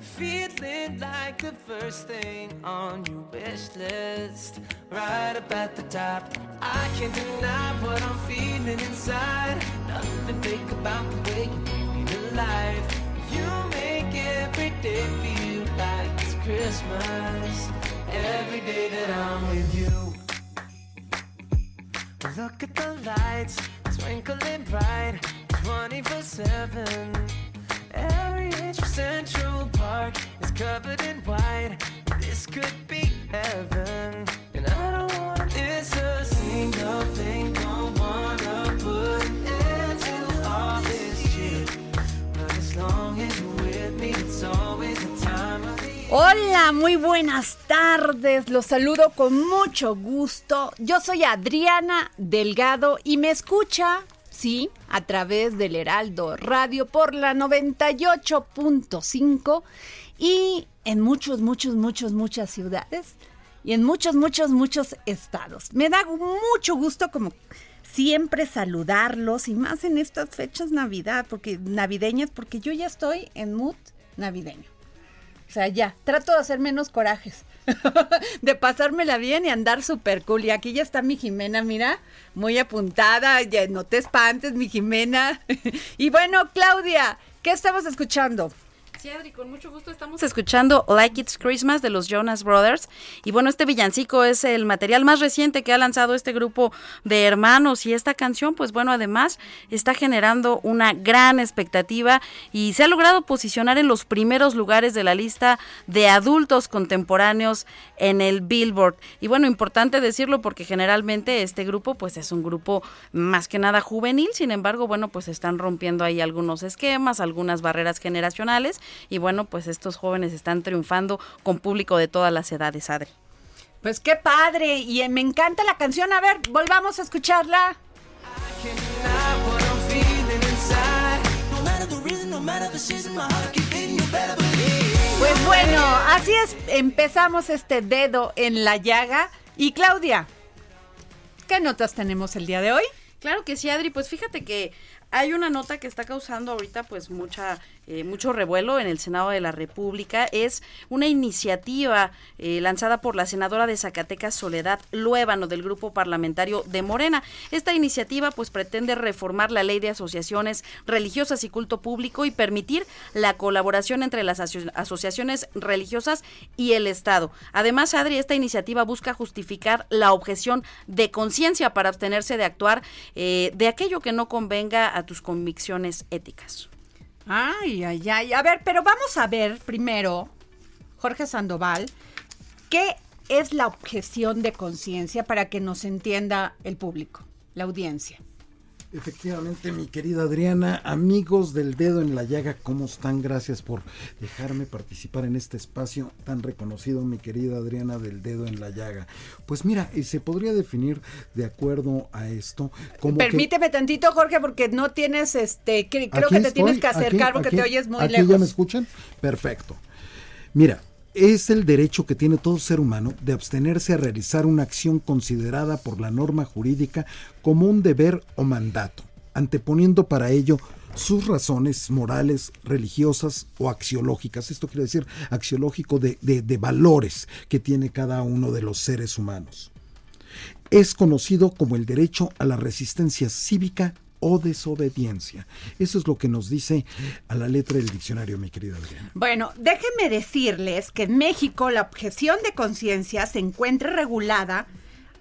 Feeling like the first thing on your wish list. Right up at the top. I can't deny what I'm feeling inside. Nothing fake about the way you bring me to life. You make every day feel like it's Christmas. Every day that I'm with you. Look at the lights, twinkling bright, 24 7. Every Central Park is covered in white. This could be heaven. And I don't want this a single thing. Don't wanna put an end to all this shit. But as long as you're with me, it's always the time of. Hola, muy buenas tardes. Los saludo con mucho gusto. Yo soy Adriana Delgado y me escucha, sí, a través del Heraldo Radio por la 98.5 y en muchos, muchos, muchos, muchas ciudades y en muchos, muchos, muchos estados. Me da mucho gusto como siempre saludarlos y más en estas fechas navidad, porque navideñas, porque yo ya estoy en mood navideño. O sea, ya, trato de hacer menos corajes, de pasármela bien y andar súper cool. Y aquí ya está mi Jimena, mira, muy apuntada, ya no te espantes, mi Jimena. y bueno, Claudia, ¿qué estamos escuchando? Adri, con mucho gusto estamos escuchando Like It's Christmas de los Jonas Brothers. Y bueno, este villancico es el material más reciente que ha lanzado este grupo de hermanos. Y esta canción, pues bueno, además está generando una gran expectativa y se ha logrado posicionar en los primeros lugares de la lista de adultos contemporáneos en el Billboard. Y bueno, importante decirlo porque generalmente este grupo, pues es un grupo más que nada juvenil. Sin embargo, bueno, pues están rompiendo ahí algunos esquemas, algunas barreras generacionales y bueno, pues estos jóvenes están triunfando con público de todas las edades, Adri. Pues qué padre, y eh, me encanta la canción. A ver, volvamos a escucharla. can't deny what I'm feeling inside. No matter the reason, no matter the season, my heart keep beating. You better believe. Pues bueno, así es, empezamos este dedo en la llaga. Y Claudia, ¿qué notas tenemos el día de hoy? Claro que sí, Adri, pues fíjate que hay una nota que está causando ahorita pues mucha eh, mucho revuelo en el Senado de la República. Es una iniciativa eh, lanzada por la senadora de Zacatecas, Soledad Luébano, del grupo parlamentario de Morena. Esta iniciativa pues pretende reformar la ley de asociaciones religiosas y culto público y permitir la colaboración entre las aso- asociaciones religiosas y el Estado. Además, Adri, esta iniciativa busca justificar la objeción de conciencia para abstenerse de actuar eh, de aquello que no convenga a tus convicciones éticas. Ay, ay, ay. A ver, pero vamos a ver primero, Jorge Sandoval, qué es la objeción de conciencia para que nos entienda el público, la audiencia. Efectivamente, mi querida Adriana, amigos del dedo en la llaga, ¿cómo están? Gracias por dejarme participar en este espacio tan reconocido, mi querida Adriana del dedo en la llaga. Pues mira, eh, se podría definir de acuerdo a esto como Permíteme tantito, Jorge, porque no tienes este, creo que te tienes que acercar porque te oyes muy aquí lejos. ¿Ya me escuchan? Perfecto. Mira, es el derecho que tiene todo ser humano de abstenerse a realizar una acción considerada por la norma jurídica como un deber o mandato, anteponiendo para ello sus razones morales, religiosas o axiológicas. Esto quiere decir axiológico de, de, valores que tiene cada uno de los seres humanos. Es conocido como el derecho a la resistencia cívica o desobediencia. Eso es lo que nos dice a la letra del diccionario, mi querida Adriana. Bueno, déjenme decirles que en México la objeción de conciencia se encuentra regulada,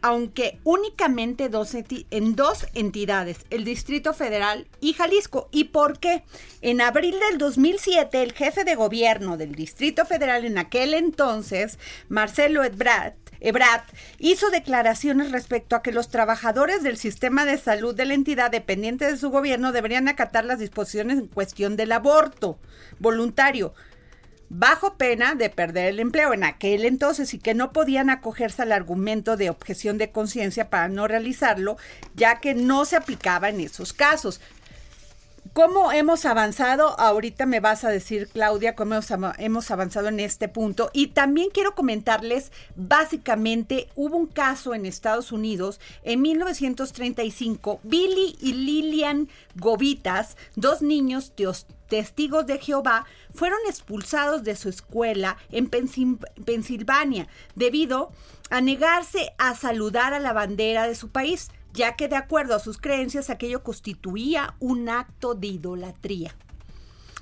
aunque únicamente en dos entidades, el Distrito Federal y Jalisco. ¿Y por qué? En abril del 2007, el jefe de gobierno del Distrito Federal en aquel entonces, Marcelo Ebrard, Ebrat hizo declaraciones respecto a que los trabajadores del sistema de salud de la entidad dependiente de su gobierno deberían acatar las disposiciones en cuestión del aborto voluntario bajo pena de perder el empleo en aquel entonces y que no podían acogerse al argumento de objeción de conciencia para no realizarlo, ya que no se aplicaba en esos casos. ¿Cómo hemos avanzado? Ahorita me vas a decir, Claudia, cómo hemos avanzado en este punto. Y también quiero comentarles, básicamente, hubo un caso en Estados Unidos en 1935. Billy y Lillian Govitas, dos niños testigos de Jehová, fueron expulsados de su escuela en Pensilvania debido a negarse a saludar a la bandera de su país ya que de acuerdo a sus creencias aquello constituía un acto de idolatría.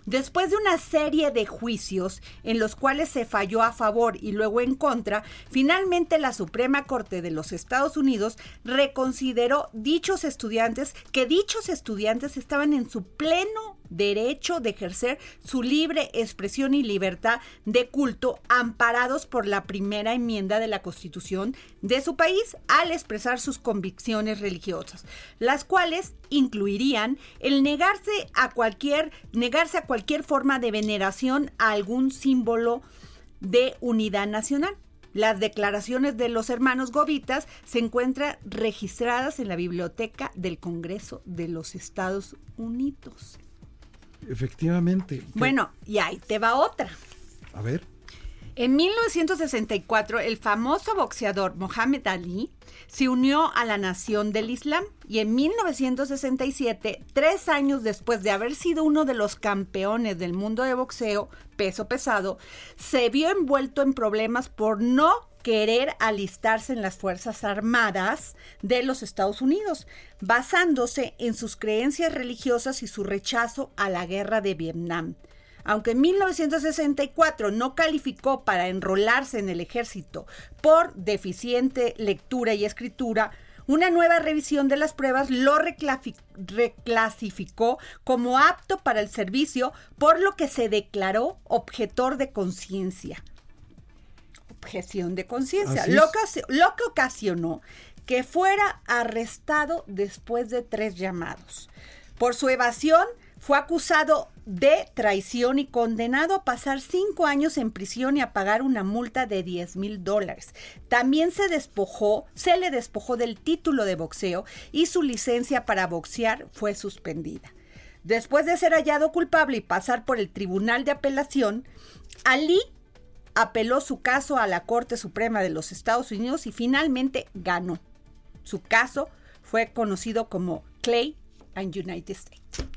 Después de una serie de juicios en los cuales se falló a favor y luego en contra, finalmente la Suprema Corte de los Estados Unidos reconsideró dichos estudiantes que dichos estudiantes estaban en su pleno derecho de ejercer su libre expresión y libertad de culto amparados por la primera enmienda de la Constitución de su país al expresar sus convicciones religiosas, las cuales incluirían el negarse a cualquier negarse a cualquier forma de veneración a algún símbolo de unidad nacional. Las declaraciones de los hermanos Govitas se encuentran registradas en la Biblioteca del Congreso de los Estados Unidos. Efectivamente. Bueno, y ahí te va otra. A ver. En 1964, el famoso boxeador Mohamed Ali se unió a la Nación del Islam y en 1967, tres años después de haber sido uno de los campeones del mundo de boxeo peso pesado, se vio envuelto en problemas por no querer alistarse en las Fuerzas Armadas de los Estados Unidos, basándose en sus creencias religiosas y su rechazo a la guerra de Vietnam. Aunque en 1964 no calificó para enrolarse en el ejército por deficiente lectura y escritura, una nueva revisión de las pruebas lo reclasificó como apto para el servicio, por lo que se declaró objetor de conciencia. Objeción de conciencia, lo, lo que ocasionó que fuera arrestado después de tres llamados. Por su evasión, fue acusado de traición y condenado a pasar cinco años en prisión y a pagar una multa de 10 mil dólares. También se despojó, se le despojó del título de boxeo y su licencia para boxear fue suspendida. Después de ser hallado culpable y pasar por el Tribunal de Apelación, Ali apeló su caso a la Corte Suprema de los Estados Unidos y finalmente ganó. Su caso fue conocido como Clay and United States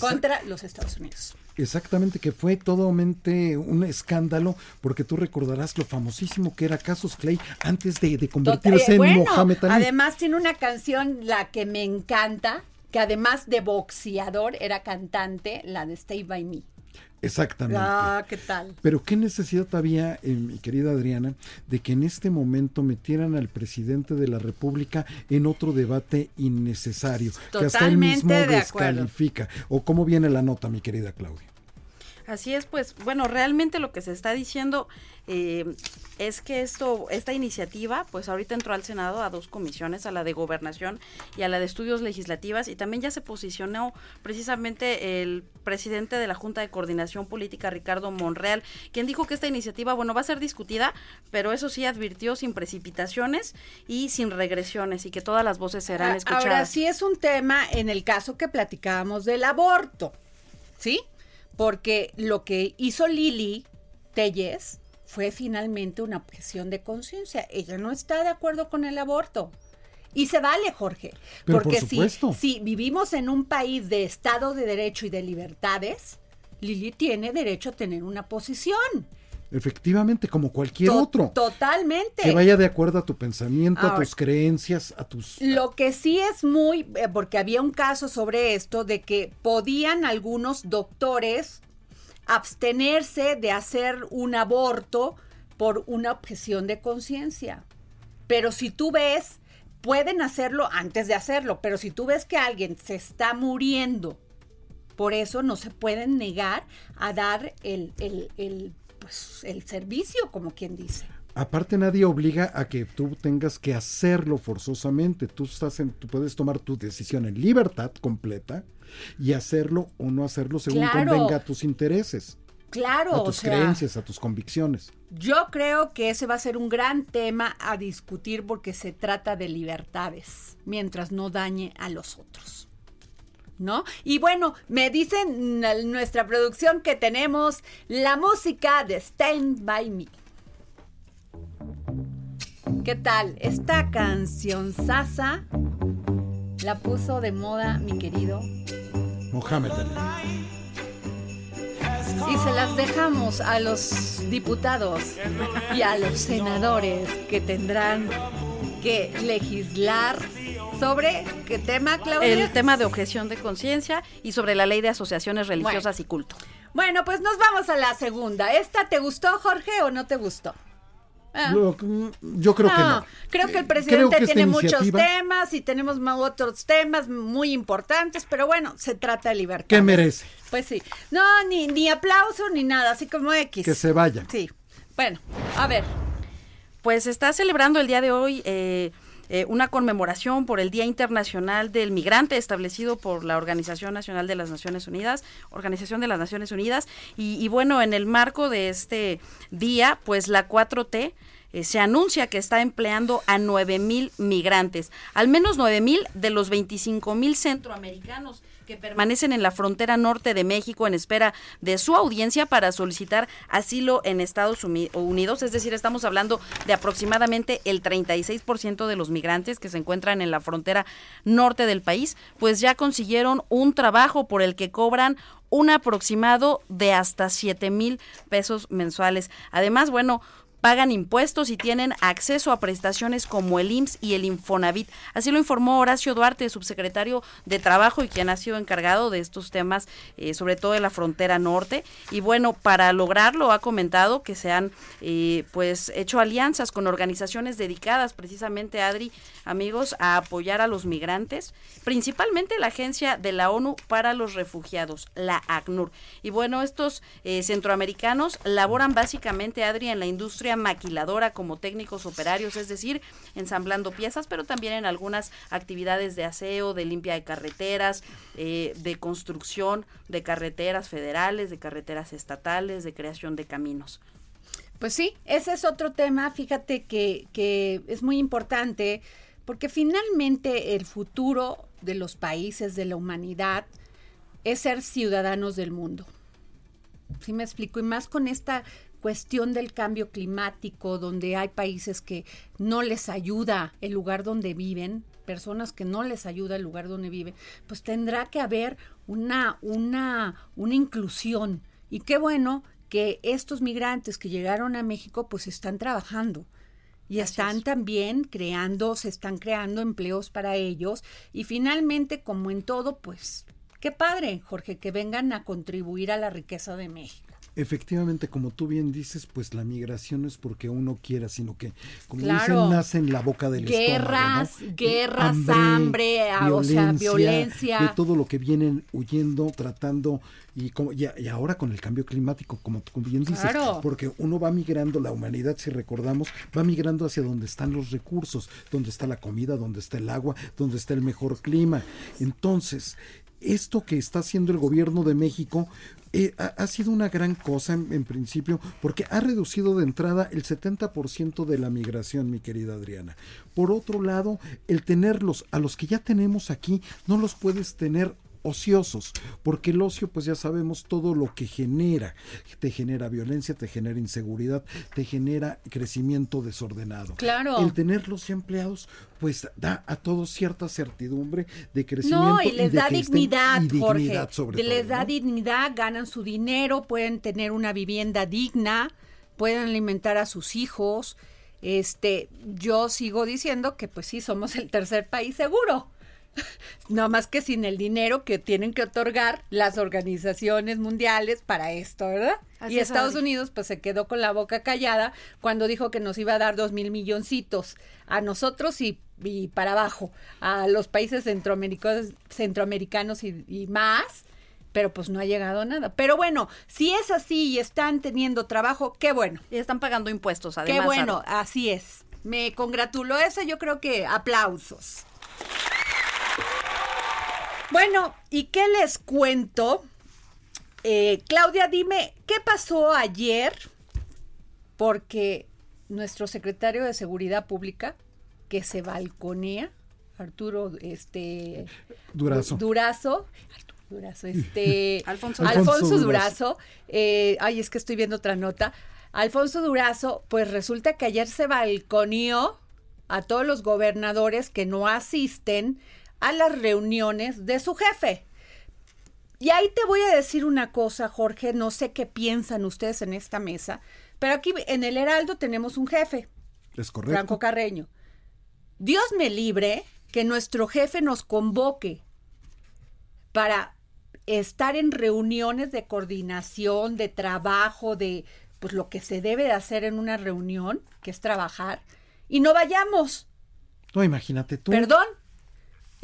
contra los Estados Unidos. Exactamente, que fue totalmente un escándalo, porque tú recordarás lo famosísimo que era Casos Clay antes de, convertirse en Mohamed Ali. Además tiene una canción, la que me encanta, que además de boxeador era cantante, la de Stay By Me. Exactamente. Ah, ¿qué tal? Pero qué necesidad había, eh, mi querida Adriana, de que en este momento metieran al presidente de la República en otro debate innecesario, que hasta él mismo descalifica. ¿O cómo viene la nota, mi querida Claudia? Así es, pues bueno, realmente lo que se está diciendo eh, es que esto, esta iniciativa, pues ahorita entró al Senado a dos comisiones, a la de gobernación y a la de estudios legislativas, y también ya se posicionó precisamente el presidente de la Junta de Coordinación Política, Ricardo Monreal, quien dijo que esta iniciativa, bueno, va a ser discutida, pero eso sí advirtió sin precipitaciones y sin regresiones, y que todas las voces serán Ah, escuchadas. Ahora sí es un tema en el caso que platicábamos del aborto, ¿sí? Porque lo que hizo Lili Telles fue finalmente una objeción de conciencia. Ella no está de acuerdo con el aborto. Y se vale, Jorge. Pero por porque si, si vivimos en un país de Estado de Derecho y de libertades, Lili tiene derecho a tener una posición. Efectivamente, como cualquier To- otro. Totalmente. Que vaya de acuerdo a tu pensamiento, a tus creencias, a tus... Lo que sí es muy, eh, porque había un caso sobre esto, de que podían algunos doctores abstenerse de hacer un aborto por una objeción de conciencia. Pero si tú ves, pueden hacerlo antes de hacerlo, pero si tú ves que alguien se está muriendo, por eso no se pueden negar a dar el, el, el, pues, el servicio, como quien dice. Aparte nadie obliga a que tú tengas que hacerlo forzosamente. Tú estás en, tú puedes tomar tu decisión en libertad completa y hacerlo o no hacerlo según Claro. convenga a tus intereses, Claro, a o tus sea, creencias, a tus convicciones. Yo creo que ese va a ser un gran tema a discutir porque se trata de libertades, mientras no dañe a los otros. ¿No? Y bueno, me dicen en nuestra producción que tenemos la música de Stand By Me. ¿Qué tal? Esta canción Sasa la puso de moda mi querido Mohamed Ali. Y se las dejamos a los diputados y a los senadores que tendrán que legislar sobre qué tema, Claudia. El tema de objeción de conciencia y sobre la ley de asociaciones religiosas y culto. Bueno, pues nos vamos a la segunda. ¿Esta te gustó, Jorge, o no te gustó? Ah. Lo- yo creo que no. Creo que el Eh, presidente que tiene muchos temas y tenemos otros temas muy importantes, pero bueno, se trata de libertad. ¿Qué merece? Pues sí. No, ni, ni aplauso ni nada, así como X. Que se vaya. Sí. Bueno, a ver. Pues está celebrando el día de hoy eh, eh, una conmemoración por el Día Internacional del Migrante establecido por la Organización Nacional de las Naciones Unidas, Organización de las Naciones Unidas. Y, y bueno, en el marco de este día, pues la 4T eh, se anuncia que está empleando a 9 mil migrantes, al menos 9 mil de los 25 mil centroamericanos que permanecen en la frontera norte de México en espera de su audiencia para solicitar asilo en Estados Uni- Unidos. Es decir, estamos hablando de aproximadamente el 36% de los migrantes que se encuentran en la frontera norte del país, pues ya consiguieron un trabajo por el que cobran un aproximado de hasta 7 mil pesos mensuales. Además, bueno, pagan impuestos y tienen acceso a prestaciones como el IMSS y el Infonavit. Así lo informó Horacio Duarte, subsecretario de Trabajo y quien ha sido encargado de estos temas, eh, sobre todo de la frontera norte. Y bueno, para lograrlo ha comentado que se han eh, pues hecho alianzas con organizaciones dedicadas precisamente, Adri, amigos, a apoyar a los migrantes, principalmente la Agencia de la ONU para los Refugiados, la ACNUR. Y bueno, estos eh, centroamericanos laboran básicamente, Adri, en la industria maquiladora como técnicos operarios, es decir, ensamblando piezas, pero también en algunas actividades de aseo, de limpia de carreteras, eh, de construcción de carreteras federales, de carreteras estatales, de creación de caminos. Pues sí, ese es otro tema, fíjate que, que es muy importante, porque finalmente el futuro de los países, de la humanidad, es ser ciudadanos del mundo. ¿Sí me explico? Y más con esta cuestión del cambio climático, donde hay países que no les ayuda el lugar donde viven, personas que no les ayuda el lugar donde viven, pues tendrá que haber una, una, una inclusión. Y qué bueno que estos migrantes que llegaron a México pues están trabajando y están también creando, se están creando empleos para ellos y finalmente como en todo pues qué padre Jorge que vengan a contribuir a la riqueza de México. Efectivamente, como tú bien dices, pues la migración no es porque uno quiera, sino que, como Claro. dicen, nace en la boca del Guerras, estómago, ¿no? guerras, hambre, ah, o sea, violencia. De todo lo que vienen huyendo, tratando, y, como, y, y ahora con el cambio climático, como tú bien dices, Claro. porque uno va migrando, la humanidad, si recordamos, va migrando hacia donde están los recursos, donde está la comida, donde está el agua, donde está el mejor clima. Entonces, esto que está haciendo el gobierno de México eh, ha, sido una gran cosa en, en principio porque ha reducido de entrada el 70% de la migración, mi querida Adriana. Por otro lado, el tenerlos a los que ya tenemos aquí, no los puedes tener ociosos, porque el ocio, pues ya sabemos todo lo que genera. Te genera violencia, te genera inseguridad, te genera crecimiento desordenado. Claro. El tenerlos ya empleados, pues da a todos cierta certidumbre de crecimiento. No, y les de da estén- dignidad, y Jorge. dignidad sobre les todo, da ¿no? dignidad, ganan su dinero, pueden tener una vivienda digna, pueden alimentar a sus hijos. Este, yo sigo diciendo que pues sí somos el tercer país seguro. Nada más que sin el dinero que tienen que otorgar las organizaciones mundiales para esto, ¿verdad? Así y es, Estados. Unidos pues se quedó con la boca callada cuando dijo que nos iba a dar dos mil milloncitos a nosotros y, y para abajo, a los países centroamericanos, centroamericanos y, y más, pero pues no ha llegado nada. Pero bueno, si es así y están teniendo trabajo, qué bueno, Y están pagando impuestos, además. qué bueno, así es. Me congratulo eso, yo creo que aplausos. Bueno, ¿y qué les cuento? Eh, Claudia, dime, ¿qué pasó ayer? Porque nuestro secretario de Seguridad Pública, que se balconea, Arturo este, Durazo. Durazo, Arturo Durazo, este, Alfonso Alfonso, Alfonso Durazo, eh, ay, es que estoy viendo otra nota. Alfonso Durazo, pues resulta que ayer se balconeó a todos los gobernadores que no asisten a las reuniones de su jefe. Y ahí te voy a decir una cosa, Jorge, no sé qué piensan ustedes en esta mesa, pero aquí en el Heraldo tenemos un jefe, Es correcto. Franco Carreño. Dios me libre que nuestro jefe nos convoque para estar en reuniones de coordinación, de trabajo, de pues lo que se debe de hacer en una reunión, que es trabajar, y no vayamos. No, imagínate tú. Perdón.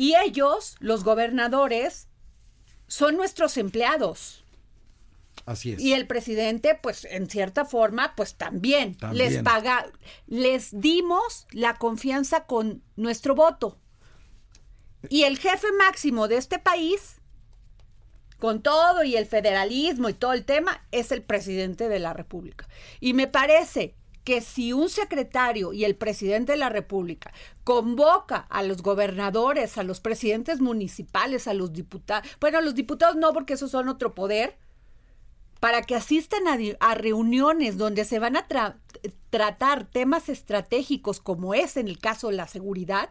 Y ellos, los gobernadores, son nuestros empleados. Así es. Y el presidente, pues en cierta forma, pues también, También. les paga, les dimos la confianza con nuestro voto. Y el jefe máximo de este país, con todo y el federalismo y todo el tema, es el presidente de la República. Y me parece que si un secretario y el presidente de la República convoca a los gobernadores, a los presidentes municipales, a los diputados, bueno, los diputados no, porque esos son otro poder, para que asistan a, reuniones donde se van a tra- tratar temas estratégicos como es en el caso de la seguridad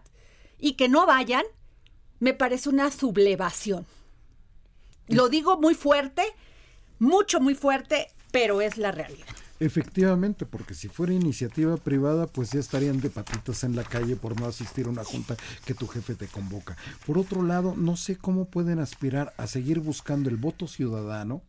y que no vayan, me parece una sublevación. Lo digo muy fuerte, mucho, muy fuerte, pero es la realidad. Efectivamente, porque si fuera iniciativa privada, pues ya estarían de patitas en la calle por no asistir a una junta que tu jefe te convoca. Por otro lado, no sé cómo pueden aspirar a seguir buscando el voto ciudadano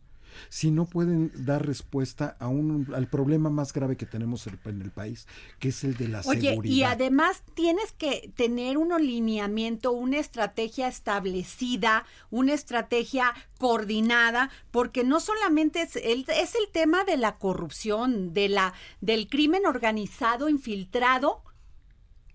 si no pueden dar respuesta a un, al problema más grave que tenemos en el país, que es el de la Oye, seguridad. y además tienes que tener un alineamiento, una estrategia establecida, una estrategia coordinada, porque no solamente es el, es el tema de la corrupción, de la, del crimen organizado infiltrado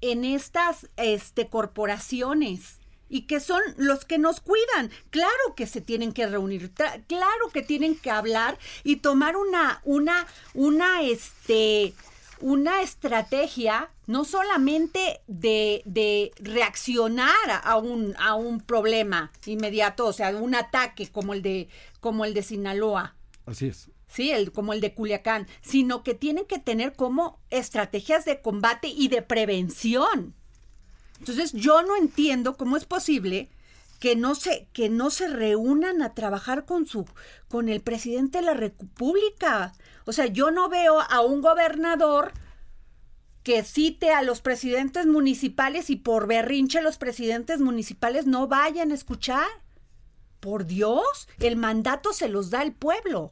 en estas este, corporaciones y que son los que nos cuidan. Claro que se tienen que reunir, claro que tienen que hablar y tomar una, una, una, este, una estrategia no solamente de, de reaccionar a un, a un problema inmediato, o sea, un ataque como el de, como el de Sinaloa, Así es. Sí, el, como el de Culiacán, sino que tienen que tener como estrategias de combate y de prevención. Entonces, yo no entiendo cómo es posible que no se que no se reúnan a trabajar con su con el presidente de la República. O sea, yo no veo a un gobernador que cite a los presidentes municipales y por berrinche los presidentes municipales no vayan a escuchar. Por Dios, el mandato se los da el pueblo.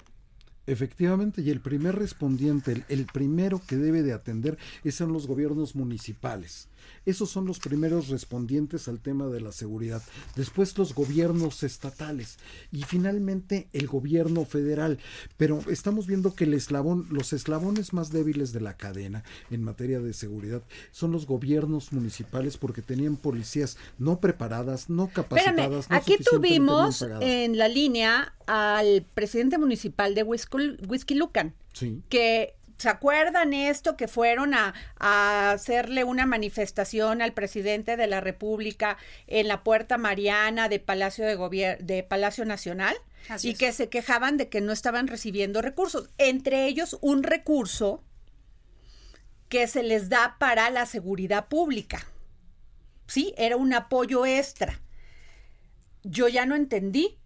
Efectivamente, y el primer respondiente, el, el primero que debe de atender, es son los gobiernos municipales. Esos son los primeros respondientes al tema de la seguridad. Después los gobiernos estatales y finalmente el gobierno federal. Pero estamos viendo que el eslabón, los eslabones más débiles de la cadena en materia de seguridad son los gobiernos municipales porque tenían policías no preparadas, no capacitadas. Espérame, no aquí tuvimos en la línea al presidente municipal de Whisky, Whisky Lucan, Sí. que ¿se acuerdan esto? Que fueron a, a hacerle una manifestación al presidente de la República en la Puerta Mariana de Palacio de Gobier- de Palacio Nacional Así y es. que se quejaban de que no estaban recibiendo recursos, entre ellos un recurso que se les da para la seguridad pública. Sí, era un apoyo extra. Yo ya no entendí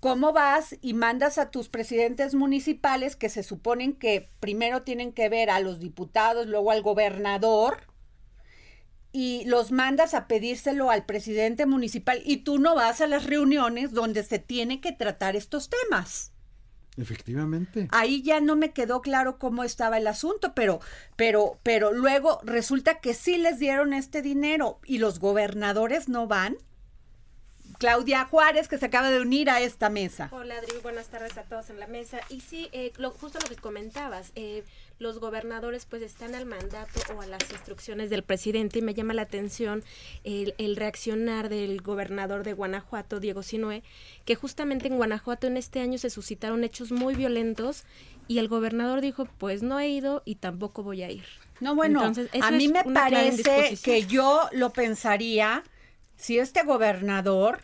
cómo vas y mandas a tus presidentes municipales que se suponen que primero tienen que ver a los diputados, luego al gobernador, y los mandas a pedírselo al presidente municipal y tú no vas a las reuniones donde se tiene que tratar estos temas. Efectivamente. Ahí ya no me quedó claro cómo estaba el asunto, pero, pero, pero luego resulta que sí les dieron este dinero y los gobernadores no van. Claudia Juárez, que se acaba de unir a esta mesa. Hola Adri, buenas tardes a todos en la mesa. Y sí, eh, lo- justo lo que comentabas, eh, los gobernadores pues están al mandato o a las instrucciones del presidente y me llama la atención el, el reaccionar del gobernador de Guanajuato, Diego Sinue, que justamente en Guanajuato en este año se suscitaron hechos muy violentos y el gobernador dijo pues no he ido y tampoco voy a ir. No, bueno, Entonces, a mí me parece que yo lo pensaría si este gobernador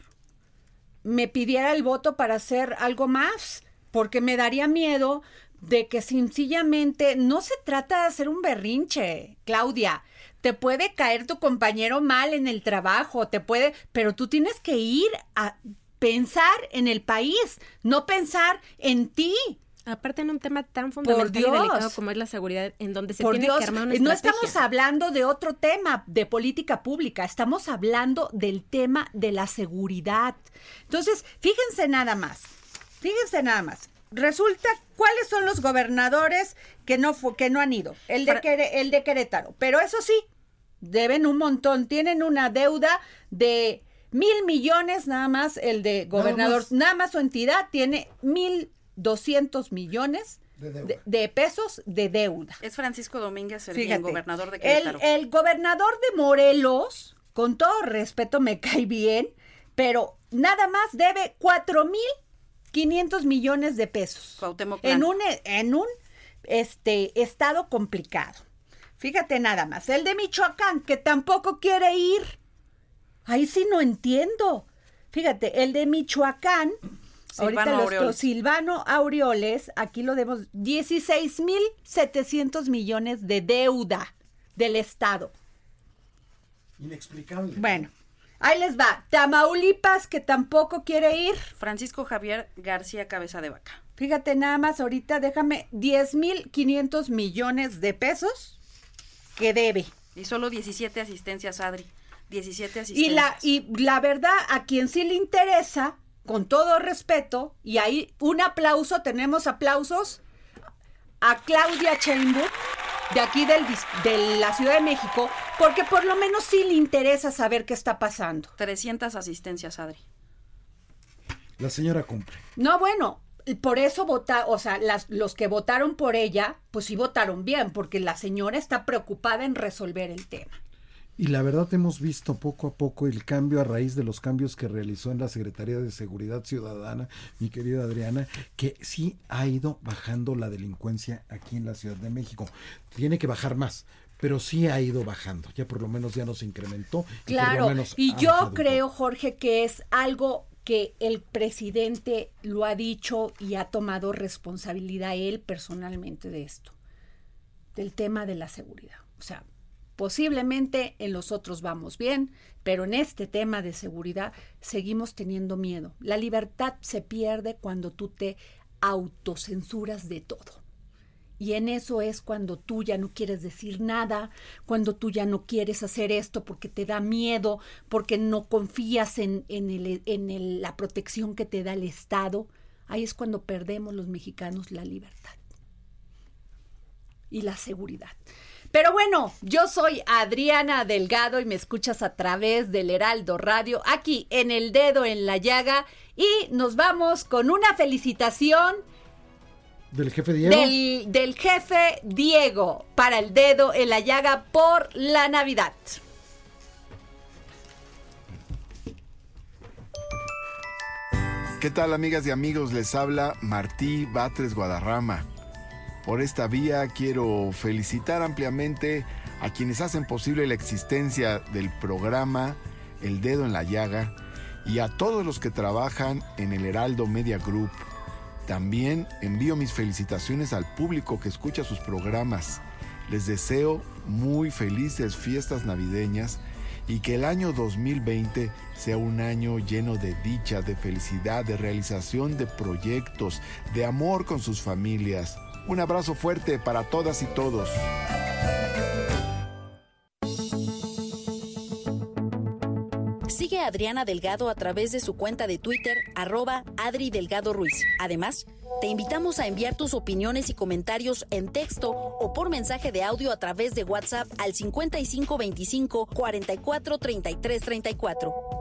me pidiera el voto para hacer algo más, porque me daría miedo de que sencillamente no se trata de hacer un berrinche, Claudia. Te puede caer tu compañero mal en el trabajo, te puede, pero tú tienes que ir a pensar en el país, no pensar en ti. Aparte en un tema tan fundamental y delicado como es la seguridad, en donde se tiene Dios, que armar una no estrategia. estamos hablando de otro tema de política pública, estamos hablando del tema de la seguridad. Entonces, fíjense nada más, fíjense nada más. Resulta, ¿cuáles son los gobernadores que no, que no han ido? El de, Quere- el de Querétaro. Pero eso sí, deben un montón, tienen una deuda de mil millones nada más, el de gobernador, más. nada más su entidad tiene mil doscientos millones De deuda. de- de pesos de deuda. Es Francisco Domínguez, el Fíjate, gobernador de el, Querétaro. el gobernador de Morelos, con todo respeto, me cae bien, pero nada más debe cuatro mil quinientos millones de pesos. Cuauhtémoc En un, en un este, estado complicado. Fíjate nada más. El de Michoacán, que tampoco quiere ir. Ahí sí no entiendo. Fíjate, el de Michoacán, Silvano lo Aureoles. Silvano Aureoles, aquí lo demos, 16 mil 700 millones de deuda del Estado. Inexplicable. Bueno, ahí les va. Tamaulipas, que tampoco quiere ir. Francisco Javier García Cabeza de Vaca. Fíjate nada más, ahorita déjame 10 mil 500 millones de pesos que debe. Y solo 17 asistencias, Adri. 17 Y asistencias. la, y la verdad, a quien sí le interesa, con todo respeto, y ahí un aplauso, tenemos aplausos a Claudia Sheinbaum, de aquí del, de la Ciudad de México, porque por lo menos sí le interesa saber qué está pasando. 300 asistencias, Adri. La señora cumple. No, bueno, y por eso vota, o sea, las, los que votaron por ella, pues sí votaron bien, porque la señora está preocupada en resolver el tema. Y la verdad hemos visto poco a poco el cambio a raíz de los cambios que realizó en la Secretaría de Seguridad Ciudadana, mi querida Adriana, que sí ha ido bajando la delincuencia aquí en la Ciudad de México. Tiene que bajar más, pero sí ha ido bajando. Ya por lo menos ya no se incrementó. y Claro, menos y yo bajado creo. Jorge, que es algo que el presidente lo ha dicho y ha tomado responsabilidad él personalmente de esto, del tema de la seguridad. O sea, posiblemente en los otros vamos bien, pero en este tema de seguridad seguimos teniendo miedo. La libertad se pierde cuando tú te autocensuras de todo. Y en eso es cuando tú ya no quieres decir nada, cuando tú ya no quieres hacer esto porque te da miedo, porque no confías en, en, la protección que te da el Estado. ahí es cuando perdemos los mexicanos la libertad y la seguridad. Pero bueno, yo soy Adriana Delgado y me escuchas a través del Heraldo Radio, aquí en el dedo en la llaga. Y nos vamos con una felicitación ¿Del jefe Diego? del, del jefe Diego para el dedo en la llaga por la Navidad. ¿Qué tal amigas y amigos? Les habla Martí Batres Guadarrama. Por esta vía quiero felicitar ampliamente a quienes hacen posible la existencia del programa El Dedo en la Llaga y a todos los que trabajan en el Heraldo Media Group. También envío mis felicitaciones al público que escucha sus programas. Les deseo muy felices fiestas navideñas y que el año 2020 sea un año lleno de dicha, de felicidad, de realización de proyectos, de amor con sus familias. Un abrazo fuerte para todas y todos. Sigue a Adriana Delgado a través de su cuenta de Twitter, arroba Adri Delgado Ruiz. Además, te invitamos a enviar tus opiniones y comentarios en texto o por mensaje de audio a través de WhatsApp al 5525 44 33 34.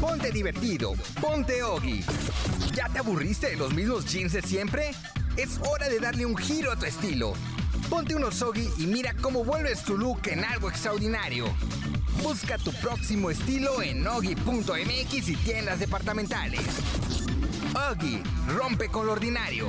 Ponte divertido, ponte Ogi. ¿Ya te aburriste de los mismos jeans de siempre? Es hora de darle un giro a tu estilo. Ponte unos Ogi y mira cómo vuelves tu look en algo extraordinario. Busca tu próximo estilo en Ogi.mx y tiendas departamentales. Ogi, rompe con lo ordinario.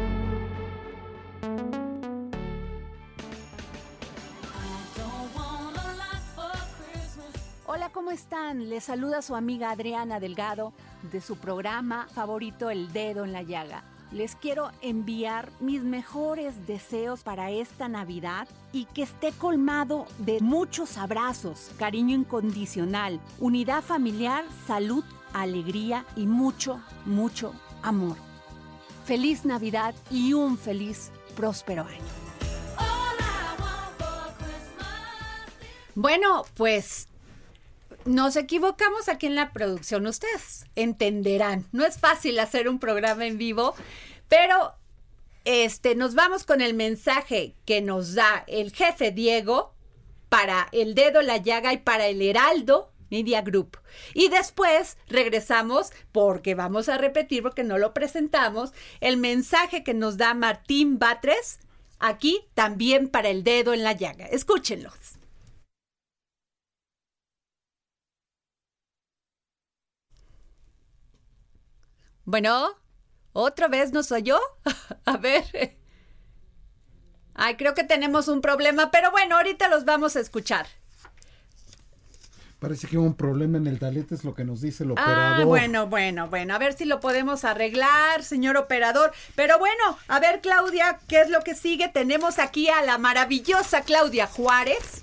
Hola, ¿cómo están? Les saluda su amiga Adriana Delgado de su programa favorito El Dedo en la Llaga. Les quiero enviar mis mejores deseos para esta Navidad y que esté colmado de muchos abrazos, cariño incondicional, unidad familiar, salud, alegría y mucho, mucho amor. Feliz Navidad y un feliz, próspero año. Bueno, pues nos equivocamos aquí en la producción. Ustedes entenderán. No es fácil hacer un programa en vivo, pero este nos vamos con el mensaje que nos da el jefe Diego para el dedo la llaga y para el Heraldo Media Group. Y después regresamos porque vamos a repetir porque no lo presentamos el mensaje que nos da Martín Batres aquí también para el dedo en la llaga. Escúchenlos. Bueno, ¿otra vez no soy yo? A ver. Ay, creo que tenemos un problema, pero bueno, ahorita los vamos a escuchar. Parece que hubo un problema en el talete, es lo que nos dice el Ah, operador. bueno, bueno, bueno, a ver si lo podemos arreglar, señor operador. Pero bueno, a ver, Claudia, ¿qué es lo que sigue? Tenemos aquí a la maravillosa Claudia Juárez,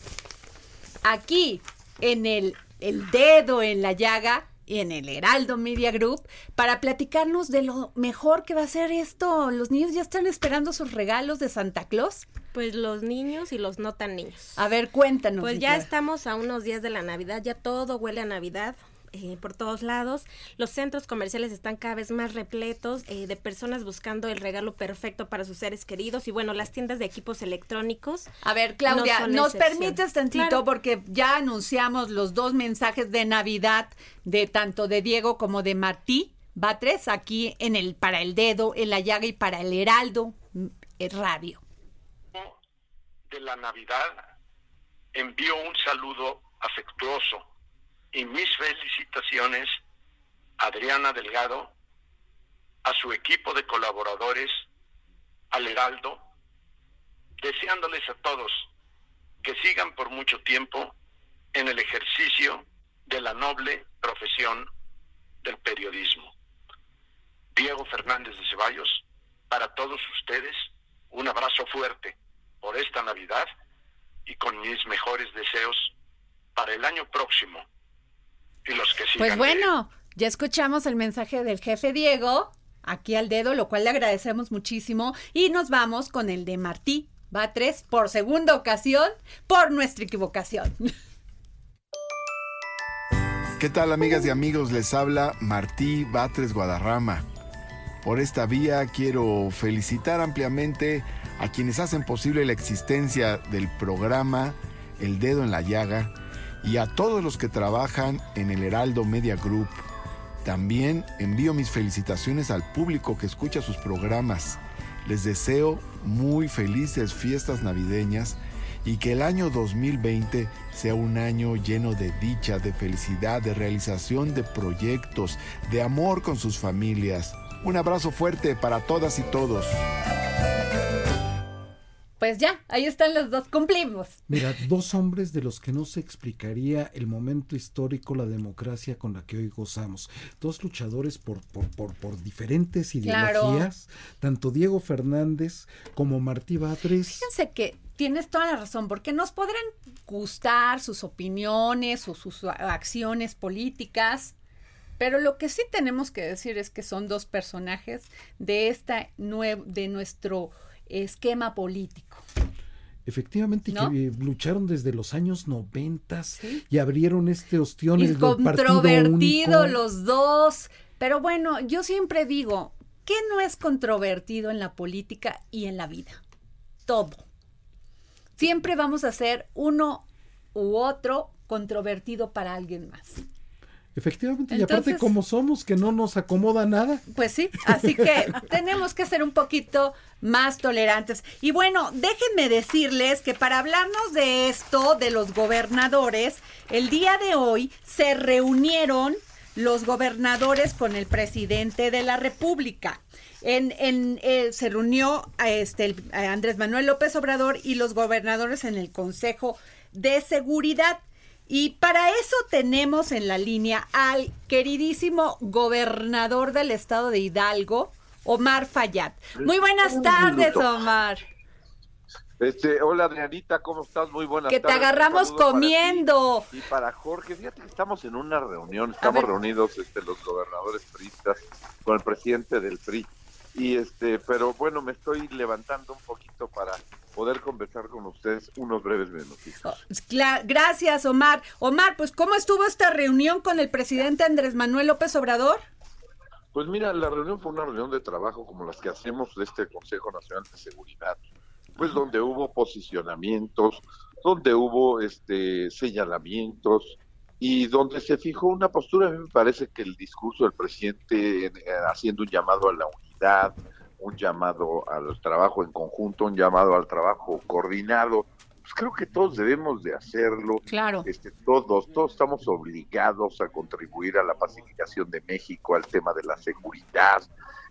aquí en el, el dedo en la llaga y en el Heraldo Media Group para platicarnos de lo mejor que va a ser esto. Los niños ya están esperando sus regalos de Santa Claus. Pues los niños y los no tan niños. A ver, cuéntanos. Pues ya Clara. estamos a unos días de la Navidad, ya todo huele a Navidad. Eh, por todos lados. Los centros comerciales están cada vez más repletos eh, de personas buscando el regalo perfecto para sus seres queridos y bueno, las tiendas de equipos electrónicos. A ver, Claudia, no nos excepción. permites tantito Claro. porque ya anunciamos los dos mensajes de Navidad de tanto de Diego como de Martí Batres aquí en el para el dedo, en la llaga y para el Heraldo mm, eh, Radio. de la Navidad, envío un saludo afectuoso y mis felicitaciones a Adriana Delgado, a su equipo de colaboradores, al Heraldo, deseándoles a todos que sigan por mucho tiempo en el ejercicio de la noble profesión del periodismo. Diego Fernández de Ceballos, para todos ustedes, un abrazo fuerte por esta Navidad y con mis mejores deseos para el año próximo y los que sigan. Pues bueno, ya escuchamos el mensaje del jefe Diego aquí al dedo, lo cual le agradecemos muchísimo y nos vamos con el de Martí Batres por segunda ocasión por nuestra equivocación. ¿Qué tal amigas y amigos? Les habla Martí Batres Guadarrama. Por esta vía quiero felicitar ampliamente a quienes hacen posible la existencia del programa El Dedo en la Llaga y a todos los que trabajan en el Heraldo Media Group. También envío mis felicitaciones al público que escucha sus programas. Les deseo muy felices fiestas navideñas y que el año 2020 sea un año lleno de dicha, de felicidad, de realización de proyectos, de amor con sus familias. Un abrazo fuerte para todas y todos. Pues ya, ahí están los dos, cumplimos. Mira, dos hombres de los que no se explicaría el momento histórico, la democracia con la que hoy gozamos. Dos luchadores por, por, por, por diferentes Claro. ideologías, tanto Diego Fernández como Martí Batres. Fíjense que tienes toda la razón, porque nos podrán gustar sus opiniones o sus acciones políticas, pero lo que sí tenemos que decir es que son dos personajes de esta nue- de nuestro esquema político. Efectivamente, ¿No? que eh, lucharon desde los años noventas y abrieron este ostión Y el controvertido los dos. Pero bueno, yo siempre digo, ¿qué no es controvertido en la política y en la vida? Todo. Siempre vamos a ser uno u otro controvertido para alguien más. Efectivamente, y aparte como somos, que no nos acomoda nada. Pues sí, así que tenemos que ser un poquito más tolerantes. Y bueno, déjenme decirles que para hablarnos de esto, de los gobernadores, el día de hoy se reunieron los gobernadores con el presidente de la República. En, en, eh, se reunió a este, el- a Andrés Manuel López Obrador y los gobernadores en el Consejo de Seguridad. Y para eso tenemos en la línea al queridísimo gobernador del estado de Hidalgo, Omar Fayad. Muy buenas tardes. Omar. Este, hola Adrianita, ¿cómo estás? Muy buenas Que te tardes. Agarramos para comiendo. Y para Jorge, fíjate que estamos en una reunión, estamos reunidos este, los gobernadores priistas con el presidente del PRI. Y este, pero bueno, me estoy levantando un poquito para poder conversar con ustedes unos breves minutitos. Cla- Gracias, Omar. Omar, pues ¿cómo estuvo esta reunión con el presidente Andrés Manuel López Obrador? Pues mira, la reunión fue una reunión de trabajo como las que hacemos de este Consejo Nacional de Seguridad, pues donde hubo posicionamientos, donde hubo este señalamientos y donde se fijó una postura. A mí me parece que el discurso del presidente eh, haciendo un llamado a la unidad, un llamado al trabajo en conjunto, un llamado al trabajo coordinado, pues creo que todos debemos de hacerlo. Claro. Este, todos, todos estamos obligados a contribuir a la pacificación de México, al tema de la seguridad.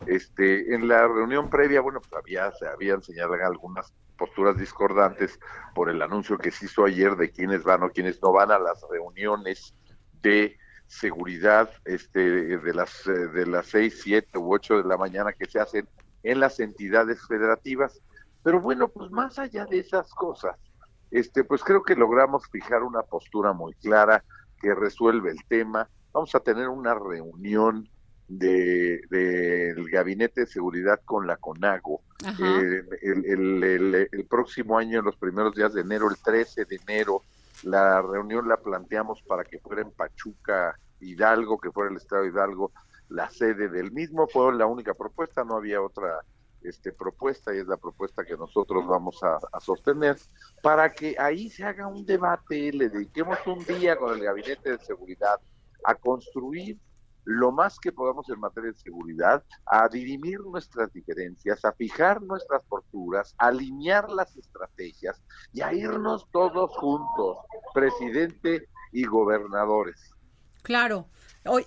Este, en la reunión previa, bueno, pues había, se habían señalado algunas posturas discordantes por el anuncio que se hizo ayer de quiénes van o quiénes no van a las reuniones de seguridad este, de las eh, de las seis, siete u ocho de la mañana que se hacen en las entidades federativas. Pero bueno, pues más allá de esas cosas, este, pues creo que logramos fijar una postura muy clara que resuelve el tema. Vamos a tener una reunión de del gabinete de seguridad con la CONAGO eh, el, el- el- el próximo año, en los primeros días de enero, el 13 de enero. La reunión la planteamos para que fuera en Pachuca Hidalgo, que fuera el Estado de Hidalgo la sede del mismo, fue la única propuesta, no había otra este, propuesta y es la propuesta que nosotros vamos a, a, sostener para que ahí se haga un debate, le dediquemos un día con el Gabinete de Seguridad a construir lo más que podamos en materia de seguridad, a dirimir nuestras diferencias, a fijar nuestras posturas, a alinear las estrategias y a irnos todos juntos, presidente y gobernadores. Claro.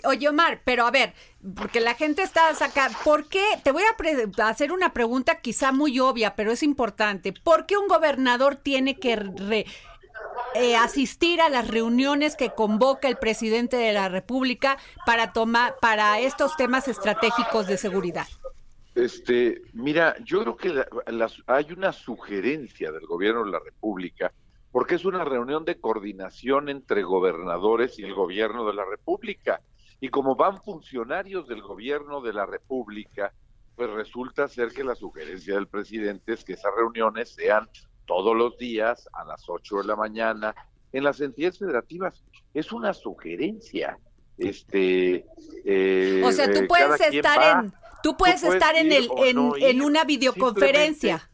oye, Omar, pero a ver, porque la gente está sacando, ¿por qué? Te voy a hacer una pregunta quizá muy obvia, pero es importante. ¿Por qué un gobernador tiene que re eh, asistir a las reuniones que convoca el presidente de la República para tomar para estos temas estratégicos de seguridad? Este, mira, yo creo que hay una sugerencia del gobierno de la República porque es una reunión de coordinación entre gobernadores y el gobierno de la República. Y como van funcionarios del gobierno de la República, pues resulta ser que la sugerencia del presidente es que esas reuniones sean todos los días a las 8 de la mañana en las entidades federativas. Es una sugerencia. Este, eh, o sea, tú puedes estar en, tú puedes, estar en el, en, una videoconferencia.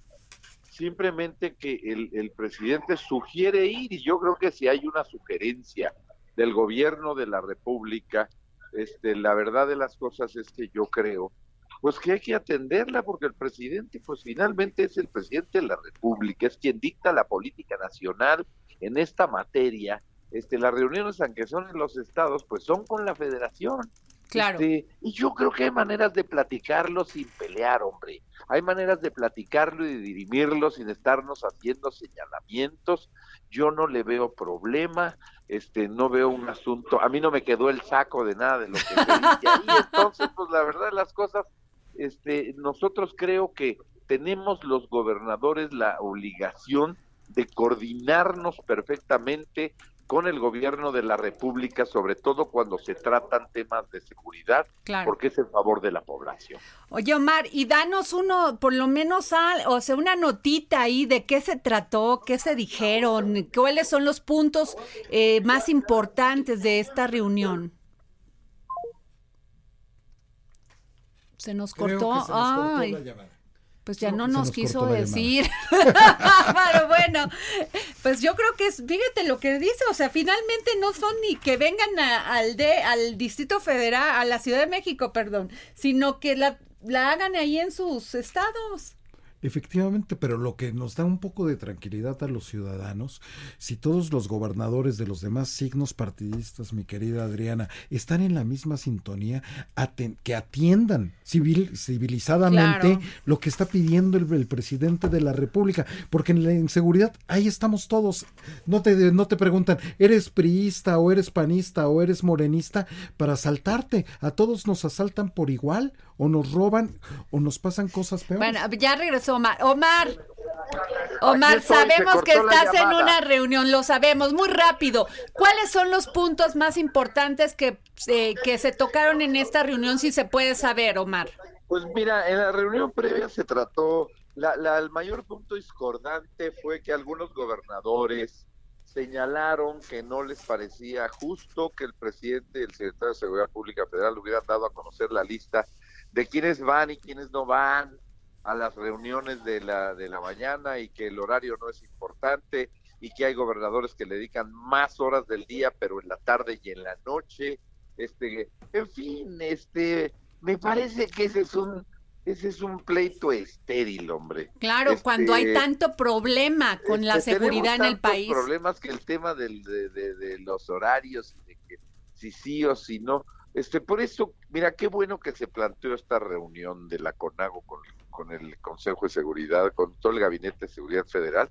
Simplemente, que el, el presidente sugiere ir y yo creo que si hay una sugerencia del gobierno de la República, este, la verdad de las cosas es que yo creo pues que hay que atenderla porque el presidente pues finalmente es el presidente de la República, es quien dicta la política nacional en esta materia. Este, las reuniones, aunque son en los estados, pues son con la federación. Claro. Este, y yo creo que hay maneras de platicarlo sin pelear, hombre. Hay maneras de platicarlo y de dirimirlo sin estarnos haciendo señalamientos. Yo no le veo problema, este, no veo un asunto. A mí no me quedó el saco de nada de lo que me dice ahí. Entonces, pues la verdad las cosas, este, nosotros creo que tenemos los gobernadores la obligación de coordinarnos perfectamente con el gobierno de la República, sobre todo cuando se tratan temas de seguridad, porque es en favor de la población. Oye, Omar, y danos uno, por lo menos, o sea, una notita ahí de qué se trató, qué se dijeron, cuáles son los puntos eh, más importantes de esta reunión. Se nos cortó. Pues ya no nos, quiso decir. Pero bueno, pues yo creo que es, fíjate lo que dice, o sea, finalmente no son ni que vengan al de, al Distrito Federal, a la Ciudad de México, perdón, sino que la, la hagan ahí en sus estados. Efectivamente, pero lo que nos da un poco de tranquilidad a los ciudadanos, si todos los gobernadores de los demás signos partidistas, mi querida Adriana, están en la misma sintonía, que atiendan civil, civilizadamente lo que está pidiendo el, presidente de la República, porque en la inseguridad ahí estamos todos. No te, no te preguntan, ¿eres priista o eres panista o eres morenista? Para asaltarte, a todos nos asaltan por igual o nos roban o nos pasan cosas peores. Bueno, ya regresó Omar. Omar, Omar, sabemos que estás en una reunión, lo sabemos, muy rápido. ¿Cuáles son los puntos más importantes que, eh, que se tocaron en esta reunión, si se puede saber, Omar? Pues mira, en la reunión previa se trató, la, la, el mayor punto discordante fue que algunos gobernadores señalaron que no les parecía justo que el presidente y el secretario de Seguridad Pública Federal hubieran dado a conocer la lista de quiénes van y quiénes no van a las reuniones de la, de la mañana y que el horario no es importante y que hay gobernadores que le dedican más horas del día, pero en la tarde y en la noche. Este, en fin, este, me parece que ese es un, ese es un pleito estéril, hombre. Claro, este, cuando hay tanto problema con la este, seguridad en el país. problemas que el tema del, de, de, los horarios, de que si sí o si no, este, por eso, mira, qué bueno que se planteó esta reunión de la CONAGO con, con el Consejo de Seguridad, con todo el Gabinete de Seguridad Federal,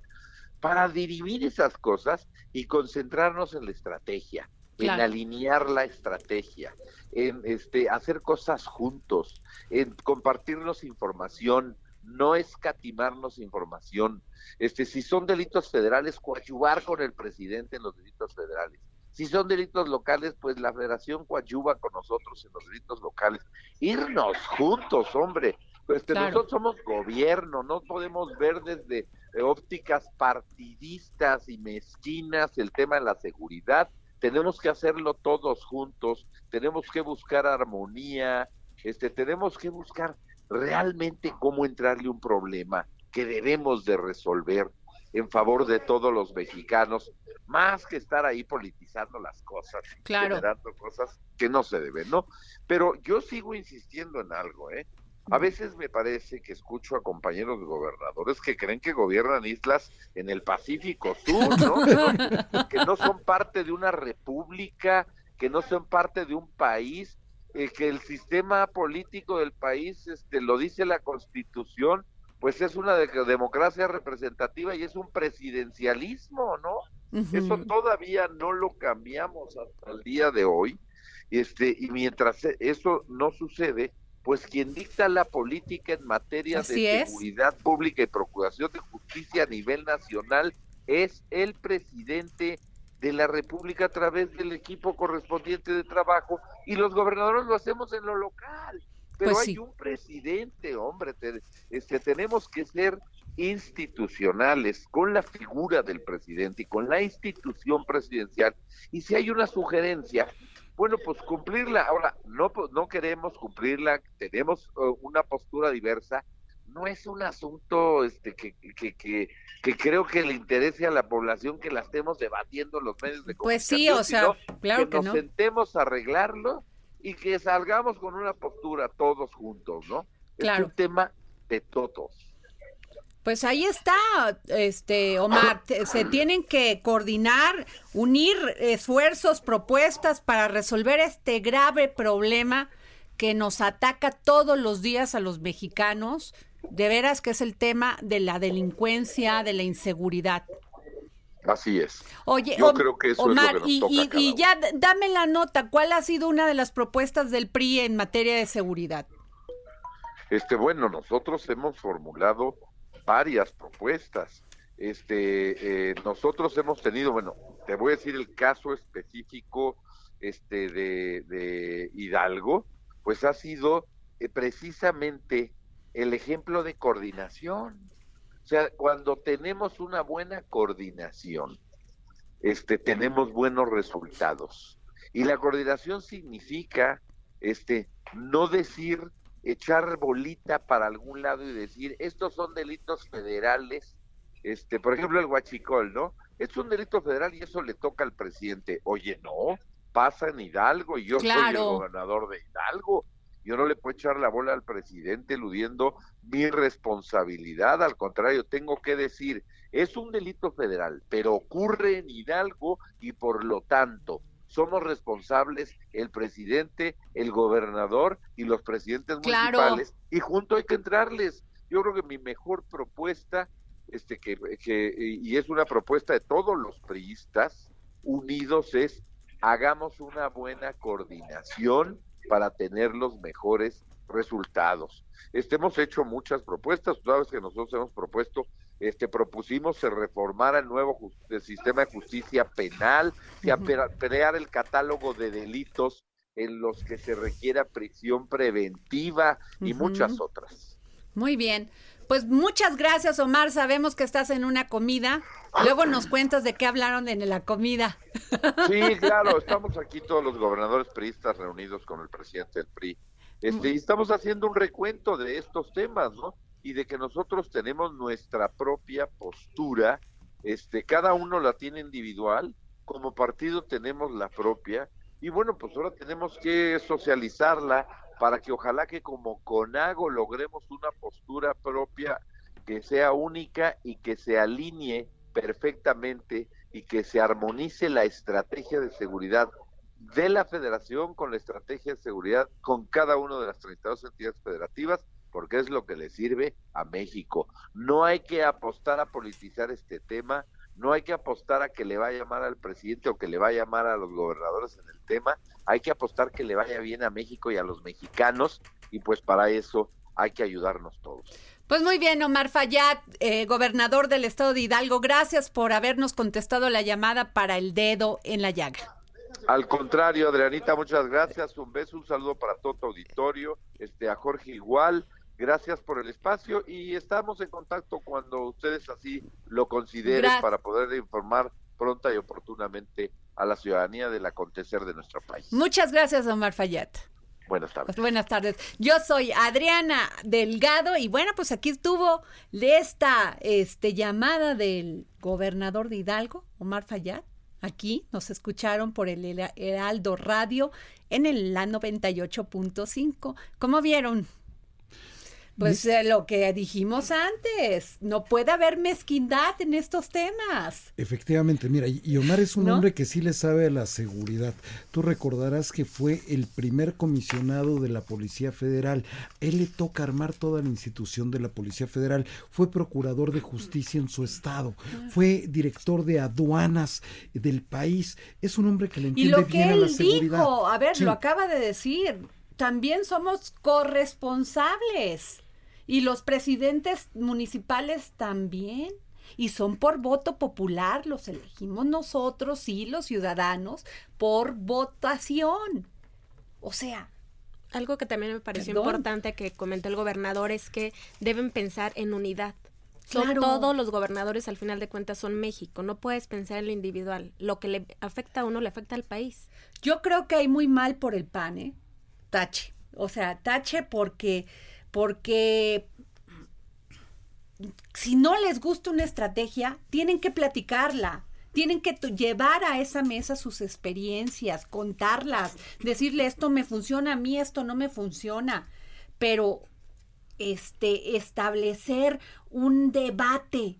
para dirimir esas cosas y concentrarnos en la estrategia, en alinear la estrategia, en este, hacer cosas juntos, en compartirnos información, no escatimarnos información. Este, si son delitos federales, coadyuvar con el presidente en los delitos federales si son delitos locales, pues la federación coadyuva con nosotros en los delitos locales. Irnos juntos, hombre. Pues que nosotros somos gobierno, no podemos ver desde ópticas partidistas y mezquinas el tema de la seguridad. tenemos que hacerlo todos juntos, tenemos que buscar armonía, este, tenemos que buscar realmente cómo entrarle un problema que debemos de resolver en favor de todos los mexicanos, más que estar ahí politizando las cosas, claro. generando cosas que no se deben, ¿no? Pero yo sigo insistiendo en algo, ¿eh? A veces me parece que escucho a compañeros gobernadores que creen que gobiernan islas en el Pacífico Sur, ¿no? Que no, que no son parte de una república, que no son parte de un país, eh, que el sistema político del país, este, lo dice la Constitución, pues es una de- democracia representativa y es un presidencialismo, ¿no? Eso todavía no lo cambiamos hasta el día de hoy. Este, y mientras e- eso no sucede, pues quien dicta la política en materia Así de es. seguridad pública y procuración de justicia a nivel nacional es el presidente de la República a través del equipo correspondiente de trabajo y los gobernadores lo hacemos en lo local. Pero Pues hay sí. un presidente, hombre, te- este, tenemos que ser institucionales con la figura del presidente y con la institución presidencial. Y si hay una sugerencia, bueno, pues cumplirla. Ahora, no, pues, no queremos cumplirla, tenemos eh, una postura diversa. No es un asunto este, que, que, que, que creo que le interese a la población que la estemos debatiendo en los medios de Pues sí, comunicación, o sea, claro que nos no. sentemos a arreglarlo y que salgamos con una postura todos juntos, ¿no? Claro. Es un tema de todos. Pues ahí está, este Omar, se tienen que coordinar, unir esfuerzos, propuestas para resolver este grave problema que nos ataca todos los días a los mexicanos, de veras que es el tema de la delincuencia, de la inseguridad. Así es. Oye, Yo creo que eso Omar, es lo que nos y, toca y- ya dame la nota, ¿cuál ha sido una de las propuestas del PRI en materia de seguridad? Este, bueno, nosotros hemos formulado varias propuestas. Este, eh, nosotros hemos tenido, bueno, te voy a decir el caso específico, este, de, de Hidalgo, pues ha sido eh, precisamente el ejemplo de coordinación. O sea, cuando tenemos una buena coordinación, este, tenemos buenos resultados. Y la coordinación significa, este, no decir, echar bolita para algún lado y decir, estos son delitos federales, este, por ejemplo, el huachicol, ¿no? Es un delito federal y eso le toca al presidente. Oye, no, pasa en Hidalgo y yo soy el gobernador de Hidalgo. Yo no le puedo echar la bola al presidente eludiendo mi responsabilidad. Al contrario, tengo que decir, es un delito federal, pero ocurre en Hidalgo y por lo tanto somos responsables el presidente, el gobernador y los presidentes Claro. municipales y junto hay que entrarles. Yo creo que mi mejor propuesta, este que, que y es una propuesta de todos los priistas unidos es hagamos una buena coordinación para tener los mejores resultados. Este hemos hecho muchas propuestas, tú sabes que nosotros hemos propuesto este propusimos se reformara el nuevo el sistema de justicia penal, apera- crear el catálogo de delitos en los que se requiera prisión preventiva y muchas otras. Muy bien. Pues muchas gracias, Omar. Sabemos que estás en una comida. Luego nos cuentas de qué hablaron en la comida. Sí, claro, estamos aquí todos los gobernadores priistas reunidos con el presidente del PRI. Este, y estamos haciendo un recuento de estos temas, ¿no? Y de que nosotros tenemos nuestra propia postura, este, cada uno la tiene individual, como partido tenemos la propia, y bueno, pues ahora tenemos que socializarla para que ojalá que como CONAGO logremos una postura propia que sea única y que se alinee perfectamente y que se armonice la estrategia de seguridad de la federación con la estrategia de seguridad con cada una de las 32 entidades federativas, porque es lo que le sirve a México. No hay que apostar a politizar este tema, no hay que apostar a que le va a llamar al presidente o que le va a llamar a los gobernadores en el tema, hay que apostar que le vaya bien a México y a los mexicanos, y pues para eso hay que ayudarnos todos. Pues muy bien, Omar Fayad, eh, gobernador del estado de Hidalgo. Gracias por habernos contestado la llamada para el dedo en la llaga. Al contrario, Adrianita, muchas gracias. Un beso, un saludo para todo tu auditorio, este, a Jorge igual. Gracias por el espacio y estamos en contacto cuando ustedes así lo consideren Gracias. para poder informar pronta y oportunamente a la ciudadanía del acontecer de nuestro país. Muchas gracias, Omar Fayad. Buenas tardes. Buenas tardes. Yo soy Adriana Delgado y bueno, pues aquí estuvo esta este, llamada del gobernador de Hidalgo, Omar Fayad. Aquí nos escucharon por el Heraldo Radio en el la 98.5. ¿Cómo vieron? Pues eh, lo que dijimos antes, no puede haber mezquindad en estos temas. Efectivamente, mira, y Omar es un hombre que sí le sabe a la seguridad. Tú recordarás que fue el primer comisionado de la Policía Federal. Él le toca armar toda la institución de la Policía Federal. Fue procurador de justicia en su estado. Fue director de aduanas del país. Es un hombre que le entiende bien a la seguridad. Dijo, a ver, lo acaba de decir. También somos corresponsables. Y los presidentes municipales también. Y son por voto popular, los elegimos nosotros, sí, los ciudadanos, por votación. O sea, algo que también me pareció importante que comentó el gobernador es que deben pensar en unidad. Son todos los gobernadores, al final de cuentas, son México. No puedes pensar en lo individual. Lo que le afecta a uno le afecta al país. Yo creo que hay muy mal por el PAN, ¿eh? Tache. O sea, tache porque porque si no les gusta una estrategia, tienen que platicarla. Tienen que llevar a esa mesa sus experiencias, contarlas, decirle esto me funciona a mí, esto no me funciona. Pero este establecer un debate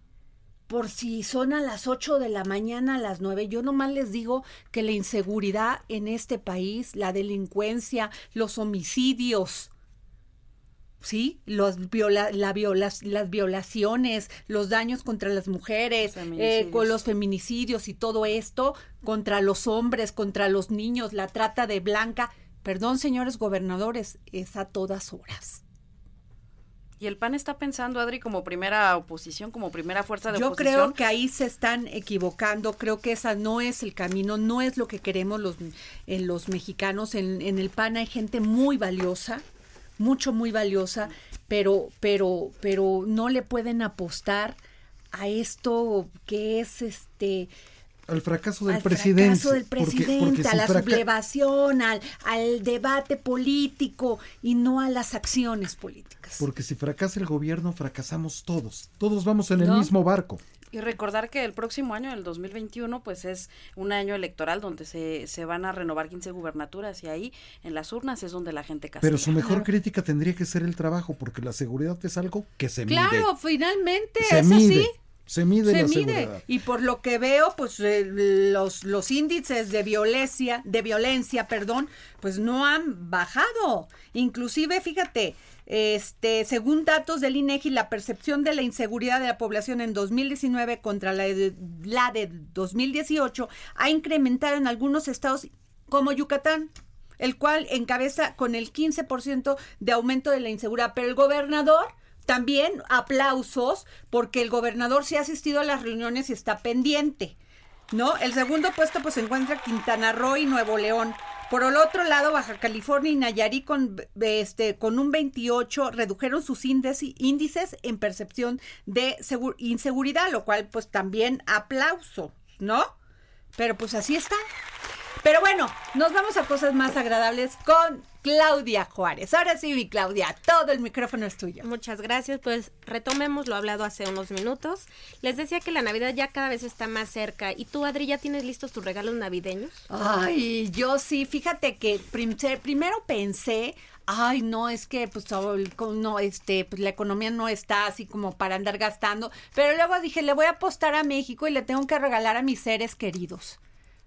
por si son a las 8 de la mañana, a las 9. Yo nomás les digo que la inseguridad en este país, la delincuencia, los homicidios, ¿sí? Los la las violaciones, los daños contra las mujeres, eh, con los feminicidios y todo esto, contra los hombres, contra los niños, la trata de blanca. Perdón, señores gobernadores, es a todas horas. Y el PAN está pensando, Adri, como primera oposición, como primera fuerza de Yo oposición. Yo creo que ahí se están equivocando, creo que esa no es el camino, no es lo que queremos los, en los mexicanos. En, en el PAN hay gente muy valiosa, mucho, muy valiosa, pero, pero, pero no le pueden apostar a esto que es este al fracaso del presidente. Fracaso del presidente, a la sublevación, al, al, debate político y no a las acciones políticas. Porque si fracasa el gobierno, fracasamos todos. Todos vamos en el mismo barco. Y recordar que el próximo año, el 2021, pues es un año electoral donde se, se van a renovar 15 gubernaturas y ahí en las urnas es donde la gente castiga. Pero su mejor crítica tendría que ser el trabajo, porque la seguridad es algo que se mide. Claro, finalmente, se eso sí. Se mide se la mide. Seguridad. Y por lo que veo, pues eh, los, los índices de violencia, de violencia, perdón, pues no han bajado. Inclusive, fíjate, este, según datos del INEGI, la percepción de la inseguridad de la población en 2019 contra la de, la de 2018 ha incrementado en algunos estados como Yucatán, el cual encabeza con el 15% de aumento de la inseguridad. Pero el gobernador también aplausos porque el gobernador sí ha asistido a las reuniones y está pendiente. ¿No? El segundo puesto pues se encuentra Quintana Roo y Nuevo León. Por el otro lado, Baja California y Nayarit con, este, con un 28 redujeron sus índices en percepción de inseguridad, lo cual pues también aplauso, ¿no? Pero pues así está. Pero bueno, nos vamos a cosas más agradables con Claudia Juárez. Ahora sí, mi Claudia, todo el micrófono es tuyo. Muchas gracias. Pues retomemos lo hablado hace unos minutos. Les decía que la Navidad ya cada vez está más cerca. ¿Y tú, Adri, ya tienes listos tus regalos navideños? Ay, yo sí. Fíjate que primero pensé, ay, no, es que pues no, este, pues la economía no está así como para andar gastando. Pero luego dije, le voy a apostar a México y le tengo que regalar a mis seres queridos.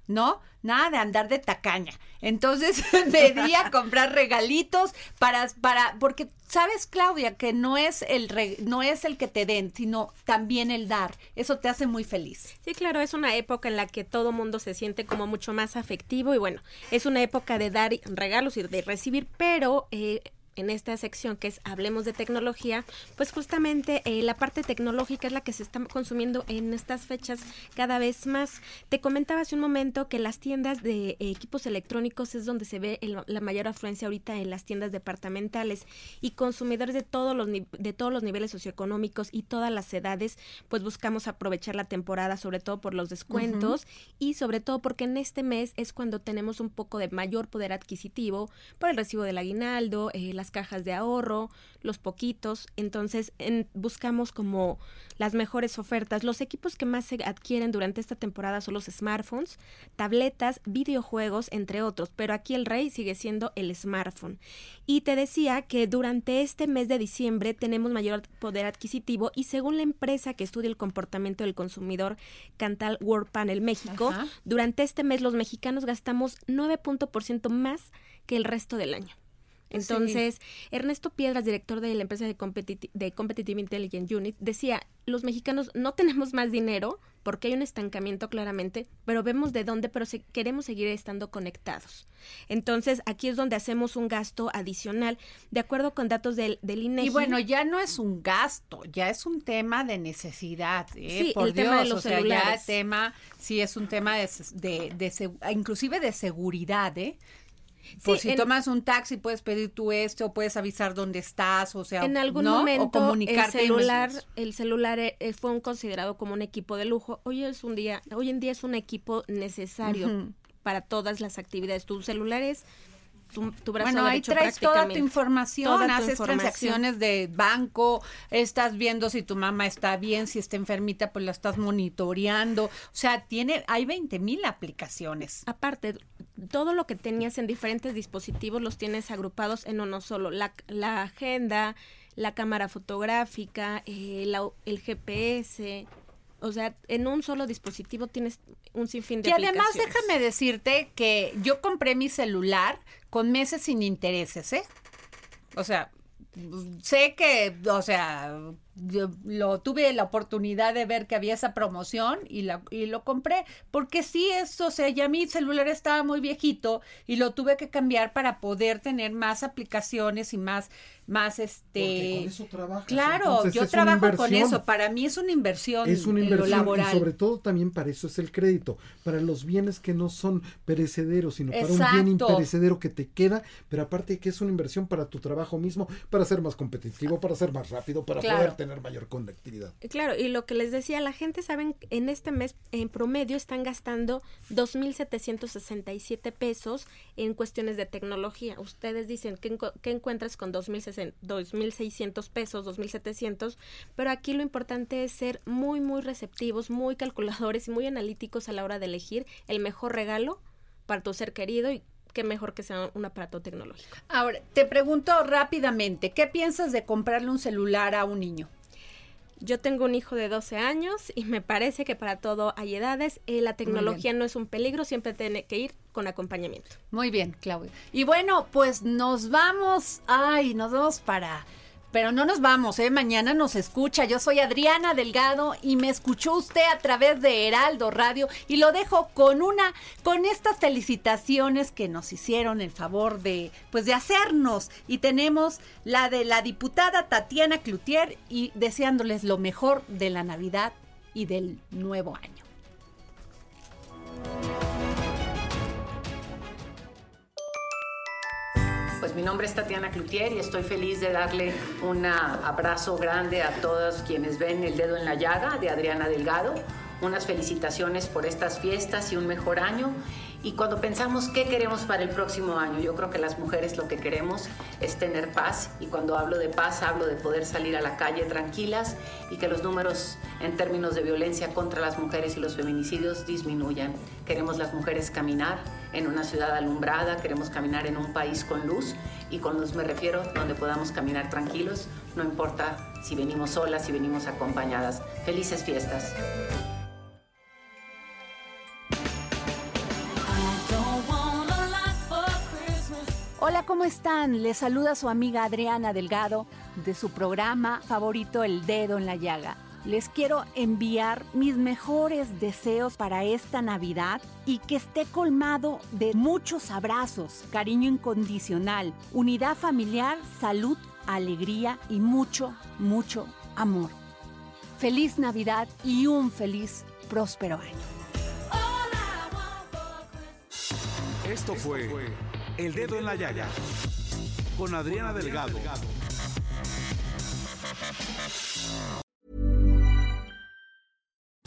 ¿No? Nada de andar de tacaña. Entonces me di a comprar regalitos para, para, porque sabes, Claudia, que no es el no es el que te den, sino también el dar. Eso te hace muy feliz. Sí, claro, es una época en la que todo mundo se siente como mucho más afectivo y bueno, es una época de dar regalos y de recibir, pero eh, en esta sección que es Hablemos de tecnología, pues justamente eh, la parte tecnológica es la que se está consumiendo en estas fechas cada vez más. Te comentaba hace un momento que las tiendas de equipos electrónicos es donde se ve la mayor afluencia ahorita en las tiendas departamentales y consumidores de todos los de todos los niveles socioeconómicos y todas las edades, pues buscamos aprovechar la temporada sobre todo por los descuentos y sobre todo porque en este mes es cuando tenemos un poco de mayor poder adquisitivo por el recibo del aguinaldo, eh, las cajas de ahorro, los poquitos. Entonces buscamos como las mejores ofertas. Los equipos que más se adquieren durante esta temporada son los smartphones, tabletas, videojuegos, entre otros. Pero aquí el rey sigue siendo el smartphone. Y te decía que durante este mes de diciembre tenemos mayor poder adquisitivo y según la empresa que estudia el comportamiento del consumidor, Cantal World Panel México, durante este mes los mexicanos gastamos 9% más que el resto del año. Entonces, Ernesto Piedras, director de la empresa de, de Competitive Intelligence Unit, decía, los mexicanos no tenemos más dinero porque hay un estancamiento claramente, pero vemos de dónde, pero queremos seguir estando conectados. Entonces, aquí es donde hacemos un gasto adicional, de acuerdo con datos del, del INEGI. Y bueno, ya no es un gasto, ya es un tema de necesidad, ¿eh? Sí, el tema de los o sea, ya el tema, sí es un tema de, de, de, inclusive de seguridad, ¿eh? Por si tomas un taxi, puedes pedir tú esto, puedes avisar dónde estás, o sea, en algún momento el celular, el celular eh, eh, fue un considerado como un equipo de lujo. Hoy es un día, hoy en día es un equipo necesario para todas las actividades. Tu celular es tu, bueno, ahí traes toda tu información, haces transacciones de banco, estás viendo si tu mamá está bien, si está enfermita, pues la estás monitoreando. O sea, tiene, hay 20 mil aplicaciones. Aparte, todo lo que tenías en diferentes dispositivos los tienes agrupados en uno solo. La, la agenda, la cámara fotográfica, eh, el GPS, o sea, en un solo dispositivo tienes un sinfín de Y además déjame decirte que yo compré mi celular con meses sin intereses, ¿eh? O sea, sé que, o sea, yo lo tuve la oportunidad de ver que había esa promoción y, la, y lo compré, porque sí es, o sea, ya mi celular estaba muy viejito y lo tuve que cambiar para poder tener más aplicaciones y más, más este... con eso trabajas. Claro, yo trabajo con eso, para mí es una inversión. Es una inversión laboral. y sobre todo también para eso es el crédito, para los bienes que no son perecederos, sino para un bien imperecedero que te queda, pero aparte que es una inversión para tu trabajo mismo, para ser más competitivo, para ser más rápido, para poder tener mayor conectividad. Claro, y lo que les decía, la gente saben, en este mes en promedio están gastando 2.767 pesos en cuestiones de tecnología. Ustedes dicen, ¿qué, qué encuentras con 2.600 pesos, 2.700? Pero aquí lo importante es ser muy, muy receptivos, muy calculadores y muy analíticos a la hora de elegir el mejor regalo para tu ser querido y qué mejor que sea un aparato tecnológico. Ahora, te pregunto rápidamente, ¿qué piensas de comprarle un celular a un niño? Yo tengo un hijo de 12 años y me parece que para todo hay edades. Eh, la tecnología no es un peligro, siempre tiene que ir con acompañamiento. Muy bien, Claudia. Y bueno, pues nos vamos, ay, nos vamos para pero no nos vamos, ¿eh? Mañana nos escucha. Yo soy Adriana Delgado y me escuchó usted a través de Heraldo Radio y lo dejo con una, con estas felicitaciones que nos hicieron el favor de, pues de hacernos. Y tenemos la de la diputada Tatiana Cloutier y deseándoles lo mejor de la Navidad y del nuevo año. Pues mi nombre es Tatiana Cloutier y estoy feliz de darle un abrazo grande a todos quienes ven El Dedo en la Llaga de Adriana Delgado. Unas felicitaciones por estas fiestas y un mejor año y cuando pensamos qué queremos para el próximo año, yo creo que las mujeres lo que queremos es tener paz y cuando hablo de paz hablo de poder salir a la calle tranquilas y que los números en términos de violencia contra las mujeres y los feminicidios disminuyan. Queremos las mujeres caminar en una ciudad alumbrada, queremos caminar en un país con luz y con luz me refiero donde podamos caminar tranquilos, no importa si venimos solas, si venimos acompañadas. Felices fiestas. Hola, ¿cómo están? Les saluda su amiga Adriana Delgado de su programa favorito El Dedo en la Llaga. Les quiero enviar mis mejores deseos para esta Navidad y que esté colmado de muchos abrazos, cariño incondicional, unidad familiar, salud, alegría y mucho, mucho amor. Feliz Navidad y un feliz, próspero año. Esto fue El Dedo en la Yaya con Adriana Delgado.